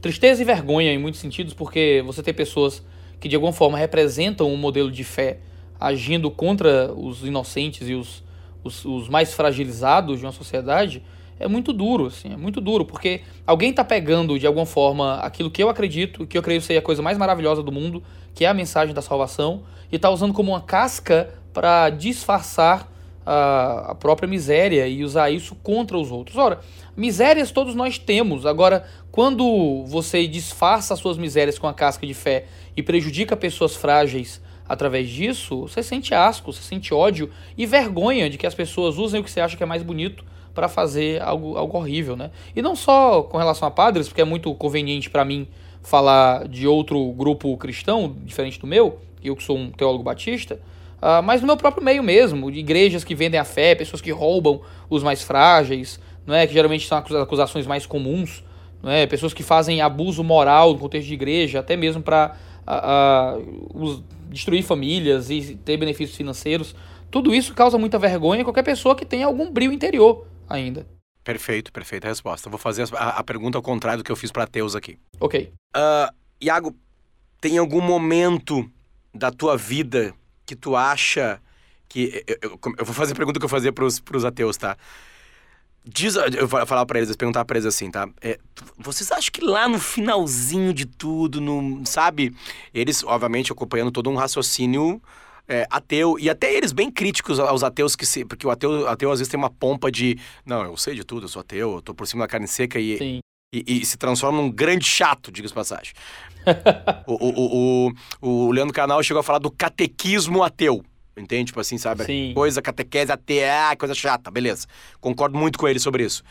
Tristeza e vergonha em muitos sentidos, porque você tem pessoas que de alguma forma representam um modelo de fé agindo contra os inocentes e os, os, os mais fragilizados de uma sociedade é muito duro, assim, é muito duro, porque alguém está pegando de alguma forma aquilo que eu acredito, que eu creio ser a coisa mais maravilhosa do mundo, que é a mensagem da salvação, e está usando como uma casca para disfarçar a, própria miséria e usar isso contra os outros. Ora, misérias todos nós temos. Agora, quando você disfarça as suas misérias com a casca de fé e prejudica pessoas frágeis através disso, você sente asco, você sente ódio e vergonha de que as pessoas usem o que você acha que é mais bonito para fazer algo, algo horrível, né? E não só com relação a padres, porque é muito conveniente para mim falar de outro grupo cristão, diferente do meu, eu que sou um teólogo batista, uh, mas no meu próprio meio mesmo, de igrejas que vendem a fé, pessoas que roubam os mais frágeis, não é? que geralmente são acusações mais comuns, não é? pessoas que fazem abuso moral no contexto de igreja, até mesmo para uh, uh, destruir famílias e ter benefícios financeiros. Tudo isso causa muita vergonha em qualquer pessoa que tenha algum brilho interior ainda. Perfeito, perfeita resposta. Vou fazer a, a, pergunta ao contrário do que eu fiz para Teus aqui. Ok. Uh, Iago, tem algum momento da tua vida que tu acha que. Eu, eu, eu vou fazer a pergunta que eu fazia pros, pros ateus, tá? Diz, eu vou falar para eles, perguntar para eles assim, tá? É, vocês acham que lá no finalzinho de tudo, no, sabe? Eles, obviamente, acompanhando todo um raciocínio é, ateu, e até eles bem críticos aos ateus que se. Porque o ateu, ateu às vezes tem uma pompa de. Não, eu sei de tudo, eu sou ateu, eu tô por cima da carne seca e, e, e, se transforma num grande chato, diga-se passagem. [LAUGHS] o, o, o, o Leandro Canal chegou a falar do catequismo ateu. Entende? Tipo assim, sabe? Sim. Coisa, catequese, até, ah, coisa chata, beleza. Concordo muito com ele sobre isso.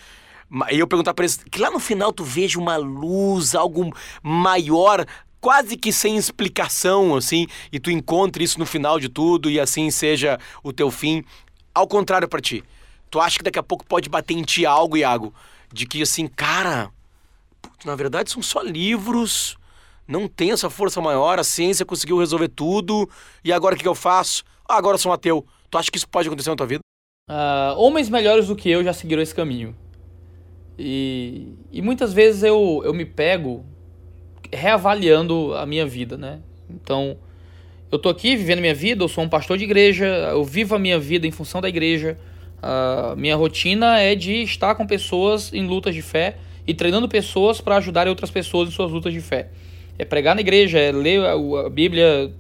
E eu perguntar pra eles, que lá no final tu veja uma luz, algo maior, quase que sem explicação, assim, e tu encontre isso no final de tudo e assim seja o teu fim. Ao contrário para ti. Tu acha que daqui a pouco pode bater em ti algo, Iago, de que assim, cara, na verdade são só livros, não tem essa força maior, a ciência conseguiu resolver tudo, e agora o que eu faço? Ah, agora eu sou um ateu. Tu acha que isso pode acontecer na tua vida? Uh, homens melhores do que eu já seguiram esse caminho. E, e muitas vezes eu, eu me pego reavaliando a minha vida, né? Então, eu tô aqui vivendo minha vida, eu sou um pastor de igreja, eu vivo a minha vida em função da igreja. A minha rotina é de estar com pessoas em lutas de fé e treinando pessoas para ajudar outras pessoas em suas lutas de fé é pregar na igreja, é ler a, Bíblia,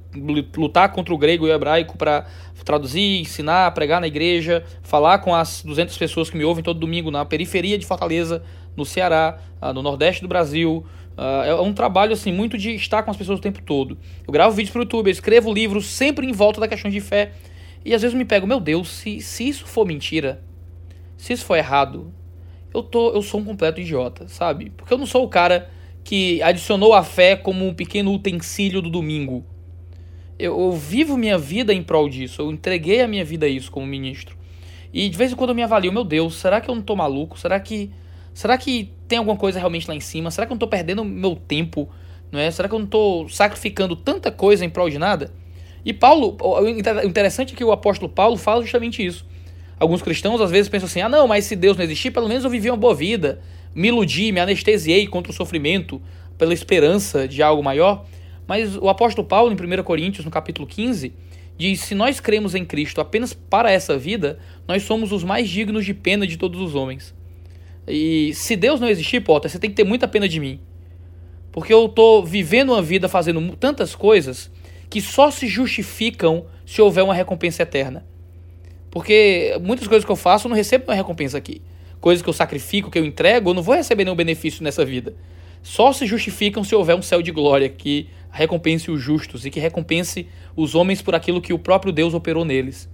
lutar contra o grego e o hebraico para traduzir, ensinar, pregar na igreja, falar com as 200 pessoas que me ouvem todo domingo na periferia de Fortaleza, no Ceará, ah, no Nordeste do Brasil. Ah, é um trabalho assim muito de estar com as pessoas o tempo todo. Eu gravo vídeos para o YouTube, eu escrevo livros sempre em volta da questão de fé. E às vezes eu me pego, meu Deus, se, se isso for mentira, se isso for errado, eu, tô, eu sou um completo idiota, sabe? Porque eu não sou o cara que adicionou a fé como um pequeno utensílio do domingo. Eu, eu, vivo minha vida em prol disso, eu entreguei a minha vida a isso como ministro. E de vez em quando eu me avalio, meu Deus, será que eu não tô maluco? Será que será que tem alguma coisa realmente lá em cima? Será que eu não tô perdendo meu tempo, não é? Será que eu não tô sacrificando tanta coisa em prol de nada? E Paulo, o interessante é que o apóstolo Paulo fala justamente isso. Alguns cristãos às vezes pensam assim: "Ah, não, mas se Deus não existir, pelo menos eu vivi uma boa vida me iludi, me anestesiei contra o sofrimento pela esperança de algo maior. Mas o apóstolo Paulo, em 1 Coríntios, no capítulo 15, diz: Se nós cremos em Cristo apenas para essa vida, nós somos os mais dignos de pena de todos os homens. E se Deus não existir, Potter, você tem que ter muita pena de mim. Porque eu estou vivendo uma vida fazendo tantas coisas que só se justificam se houver uma recompensa eterna. Porque muitas coisas que eu faço eu não recebo uma recompensa aqui coisas que eu sacrifico, que eu entrego, eu não vou receber nenhum benefício nessa vida. Só se justificam se houver um céu de glória que recompense os justos e que recompense os homens por aquilo que o próprio Deus operou neles.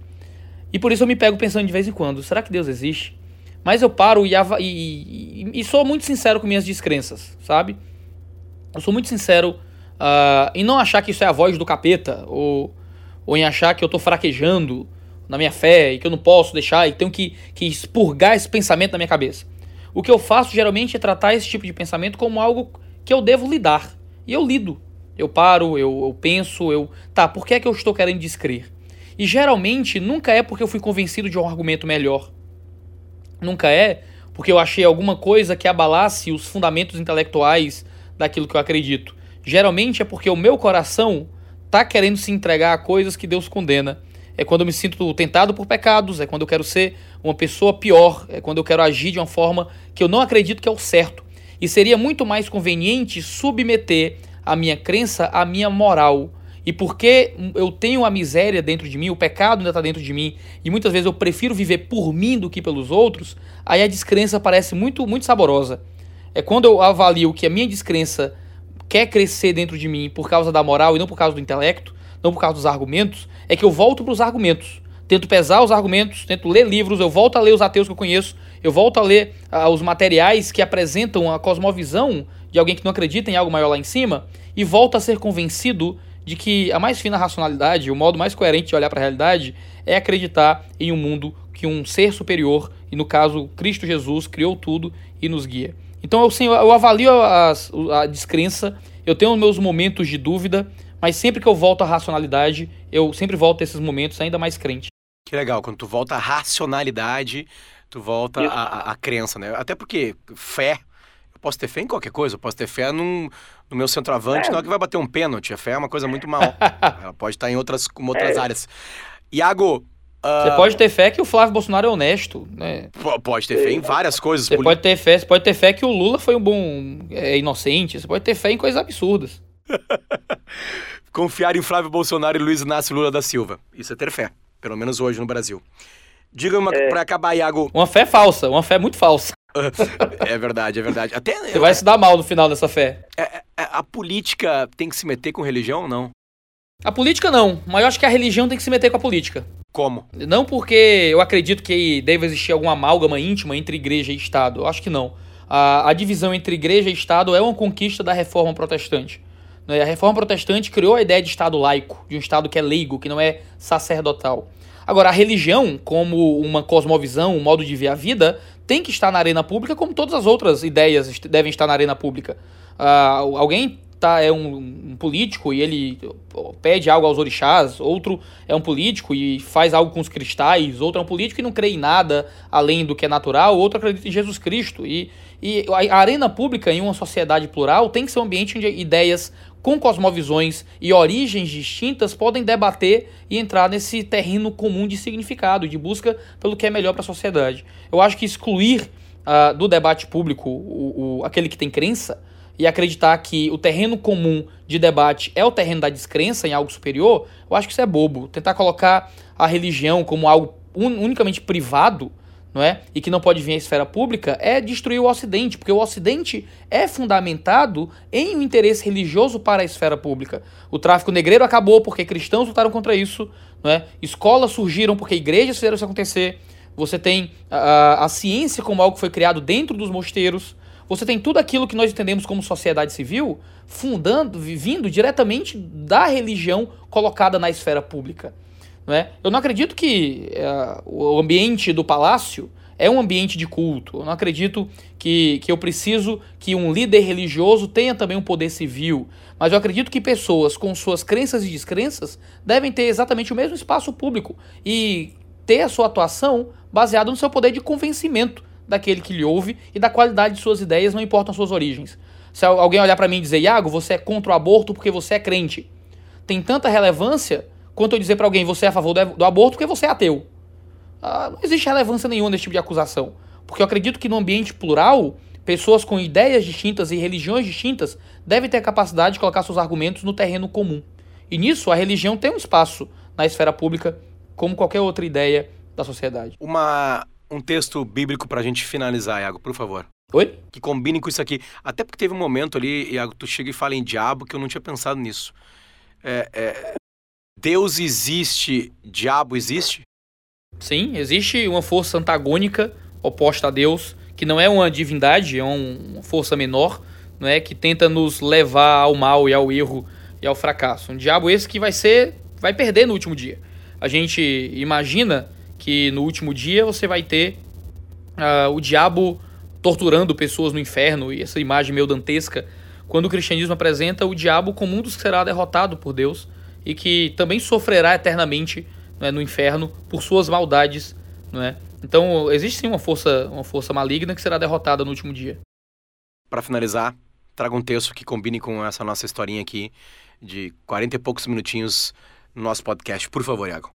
E por isso eu me pego pensando de vez em quando: será que Deus existe? Mas eu paro e, e, e, e sou muito sincero com minhas descrenças, sabe? Eu sou muito sincero uh, em não achar que isso é a voz do capeta, ou, ou em achar que eu estou fraquejando, na minha fé e que eu não posso deixar e tenho que, que expurgar esse pensamento na minha cabeça. O que eu faço geralmente é tratar esse tipo de pensamento como algo que eu devo lidar. E eu lido. Eu paro, eu, eu penso, eu. Tá, por que é que eu estou querendo descrer? E geralmente nunca é porque eu fui convencido de um argumento melhor. Nunca é porque eu achei alguma coisa que abalasse os fundamentos intelectuais daquilo que eu acredito. Geralmente é porque o meu coração tá querendo se entregar a coisas que Deus condena é quando eu me sinto tentado por pecados, é quando eu quero ser uma pessoa pior, é quando eu quero agir de uma forma que eu não acredito que é o certo. E seria muito mais conveniente submeter a minha crença à minha moral. E porque eu tenho a miséria dentro de mim, o pecado ainda está dentro de mim, e muitas vezes eu prefiro viver por mim do que pelos outros, aí a descrença parece muito, muito saborosa. É quando eu avalio que a minha descrença quer crescer dentro de mim por causa da moral e não por causa do intelecto, não por causa dos argumentos, é que eu volto para os argumentos. Tento pesar os argumentos, tento ler livros, eu volto a ler os ateus que eu conheço, eu volto a ler uh, os materiais que apresentam a cosmovisão de alguém que não acredita em algo maior lá em cima, e volto a ser convencido de que a mais fina racionalidade, o modo mais coerente de olhar para a realidade, é acreditar em um mundo que um ser superior, e no caso Cristo Jesus, criou tudo e nos guia. Então eu, sim, eu avalio a, a descrença, eu tenho meus momentos de dúvida, mas sempre que eu volto à racionalidade, eu sempre volto a esses momentos ainda mais crente. Que legal, quando tu volta à racionalidade, tu volta à, à crença, né? Até porque fé, eu posso ter fé em qualquer coisa, eu posso ter fé num, no meu centroavante, é. não é que vai bater um pênalti, a fé é uma coisa muito mal. [LAUGHS] Ela pode estar em outras, em outras é. áreas. Iago, você uh... pode ter fé que o Flávio Bolsonaro é honesto, né? P pode ter fé em várias coisas. Você pode ter fé, você pode ter fé que o Lula foi um bom é, inocente. Você pode ter fé em coisas absurdas. [LAUGHS] Confiar em Flávio Bolsonaro e Luiz Inácio Lula da Silva. Isso é ter fé, pelo menos hoje no Brasil. Diga uma é. pra acabar, Iago. Uma fé falsa, uma fé muito falsa. [LAUGHS] é verdade, é verdade. Até, [LAUGHS] Você vai se dar mal no final dessa fé. É, é, a política tem que se meter com religião ou não? A política não, mas eu acho que a religião tem que se meter com a política. Como? Não porque eu acredito que deve existir alguma amálgama íntima entre igreja e Estado. Eu acho que não. A, a divisão entre igreja e Estado é uma conquista da reforma protestante. Né? A reforma protestante criou a ideia de Estado laico, de um Estado que é leigo, que não é sacerdotal. Agora, a religião, como uma cosmovisão, um modo de ver a vida, tem que estar na arena pública, como todas as outras ideias devem estar na arena pública. Uh, alguém tá, é um, um, político e ele pede algo aos orixás, outro é um político e faz algo com os cristais, outro é um político e não crê em nada além do que é natural, outro acredita em Jesus Cristo. E, e a arena pública em uma sociedade plural tem que ser um ambiente onde ideias com cosmovisões e origens distintas podem debater e entrar nesse terreno comum de significado, de busca pelo que é melhor para a sociedade. Eu acho que excluir uh, do debate público o, o, aquele que tem crença e acreditar que o terreno comum de debate é o terreno da descrença em algo superior, eu acho que isso é bobo. Tentar colocar a religião como algo un unicamente privado não é? E que não pode vir à esfera pública, é destruir o Ocidente, porque o Ocidente é fundamentado em um interesse religioso para a esfera pública. O tráfico negreiro acabou porque cristãos lutaram contra isso, não é? Escolas surgiram porque igrejas fizeram isso acontecer. Você tem a, a ciência como algo que foi criado dentro dos mosteiros. Você tem tudo aquilo que nós entendemos como sociedade civil fundando, vindo diretamente da religião colocada na esfera pública. Não é? Eu não acredito que uh, o ambiente do palácio é um ambiente de culto. Eu não acredito que, que eu preciso que um líder religioso tenha também um poder civil. Mas eu acredito que pessoas com suas crenças e descrenças devem ter exatamente o mesmo espaço público e ter a sua atuação baseada no seu poder de convencimento daquele que lhe ouve e da qualidade de suas ideias, não importam as suas origens. Se alguém olhar para mim e dizer, Iago, você é contra o aborto porque você é crente, tem tanta relevância quanto eu dizer para alguém você é a favor do aborto porque você é ateu. Ah, não existe relevância nenhuma nesse tipo de acusação. Porque eu acredito que no ambiente plural, pessoas com ideias distintas e religiões distintas devem ter a capacidade de colocar seus argumentos no terreno comum. E nisso, a religião tem um espaço na esfera pública, como qualquer outra ideia da sociedade. Uma, um texto bíblico para a gente finalizar, Iago, por favor. Oi? Que combine com isso aqui. Até porque teve um momento ali, Iago, tu chega e fala em diabo que eu não tinha pensado nisso. É, é, Deus existe, diabo existe? Sim, existe uma força antagônica oposta a Deus, que não é uma divindade, é uma força menor, não é que tenta nos levar ao mal e ao erro e ao fracasso. Um diabo esse que vai ser, vai perder no último dia. A gente imagina que no último dia você vai ter uh, o diabo torturando pessoas no inferno e essa imagem meio dantesca, quando o cristianismo apresenta o diabo como um dos que será derrotado por Deus e que também sofrerá eternamente é, no inferno por suas maldades, é? Então existe sim uma força, uma força maligna que será derrotada no último dia. Para finalizar, traga um texto que combine com essa nossa historinha aqui de 40 e poucos minutinhos no nosso podcast, por favor, Iago.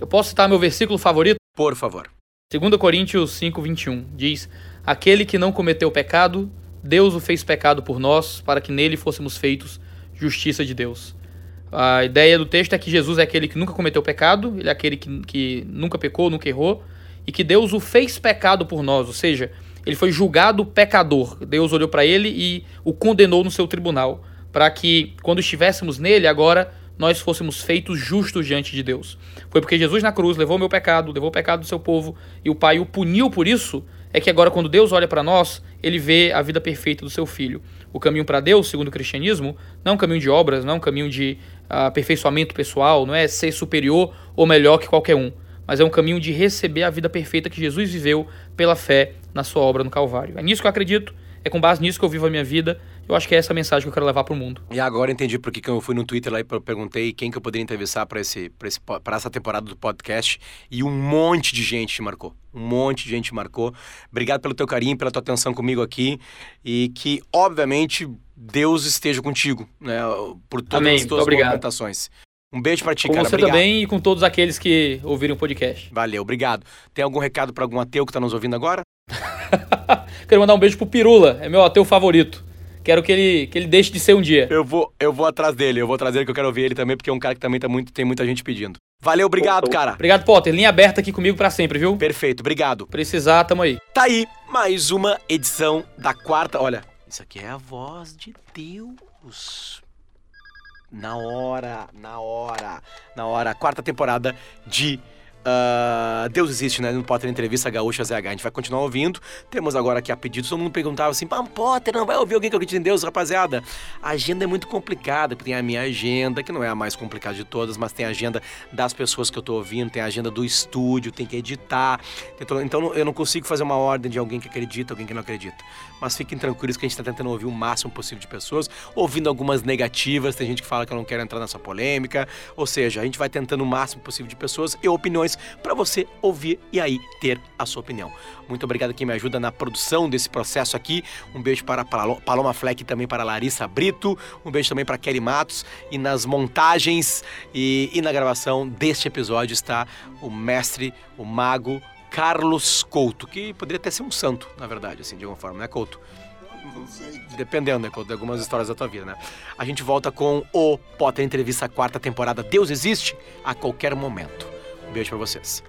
Eu posso citar meu versículo favorito? Por favor. 2 Coríntios 5, 21 diz: Aquele que não cometeu pecado, Deus o fez pecado por nós, para que nele fôssemos feitos justiça de Deus. A ideia do texto é que Jesus é aquele que nunca cometeu pecado, ele é aquele que, que nunca pecou, nunca errou, e que Deus o fez pecado por nós, ou seja, ele foi julgado pecador. Deus olhou para ele e o condenou no seu tribunal, para que quando estivéssemos nele agora, nós fôssemos feitos justos diante de Deus. Foi porque Jesus na cruz levou o meu pecado, levou o pecado do seu povo, e o Pai o puniu por isso, é que agora quando Deus olha para nós, ele vê a vida perfeita do seu filho. O caminho para Deus, segundo o cristianismo, não é um caminho de obras, não é um caminho de aperfeiçoamento pessoal, não é ser superior ou melhor que qualquer um, mas é um caminho de receber a vida perfeita que Jesus viveu pela fé na sua obra no Calvário. É nisso que eu acredito, é com base nisso que eu vivo a minha vida. Eu acho que é essa mensagem que eu quero levar para o mundo. E agora entendi por que eu fui no Twitter lá e perguntei quem que eu poderia entrevistar para esse, esse, essa temporada do podcast. E um monte de gente te marcou. Um monte de gente marcou. Obrigado pelo teu carinho, pela tua atenção comigo aqui. E que, obviamente, Deus esteja contigo, né? Por todas Amém. as tuas movimentações. Um beijo para ti, com cara. Com você obrigado. também e com todos aqueles que ouviram o podcast. Valeu, obrigado. Tem algum recado para algum ateu que está nos ouvindo agora? [LAUGHS] Quero mandar um beijo pro Pirula, é meu ateu favorito quero que ele, que ele deixe de ser um dia. Eu vou, eu vou atrás dele, eu vou atrás dele que eu quero ouvir ele também, porque é um cara que também tá muito, tem muita gente pedindo. Valeu, obrigado, cara. Obrigado, Potter. Linha aberta aqui comigo pra sempre, viu? Perfeito, obrigado. Precisar, tamo aí. Tá aí, mais uma edição da quarta. Olha, isso aqui é a voz de Deus. Na hora, na hora, na hora. Quarta temporada de Uh, Deus existe, né? No Potter Entrevista Gaúcha ZH. A gente vai continuar ouvindo. Temos agora aqui a pedido. Todo mundo perguntava assim: Pam Potter, não vai ouvir alguém que acredita em Deus, rapaziada? A agenda é muito complicada. Tem a minha agenda, que não é a mais complicada de todas, mas tem a agenda das pessoas que eu tô ouvindo, tem a agenda do estúdio, tem que editar. Então eu não consigo fazer uma ordem de alguém que acredita, alguém que não acredita. Mas fiquem tranquilos que a gente está tentando ouvir o máximo possível de pessoas, ouvindo algumas negativas. Tem gente que fala que eu não quero entrar nessa polêmica. Ou seja, a gente vai tentando o máximo possível de pessoas e opiniões para você ouvir e aí ter a sua opinião. Muito obrigado quem me ajuda na produção desse processo aqui. Um beijo para Paloma Fleck e também para Larissa Brito. Um beijo também para Kelly Matos. E nas montagens e, e na gravação deste episódio está o mestre, o mago Carlos Couto, que poderia até ser um santo, na verdade, assim, de alguma forma, né, Couto? Dependendo, né, de algumas histórias da tua vida, né? A gente volta com o Potter Entrevista quarta temporada Deus Existe a qualquer momento. Um beijo pra vocês.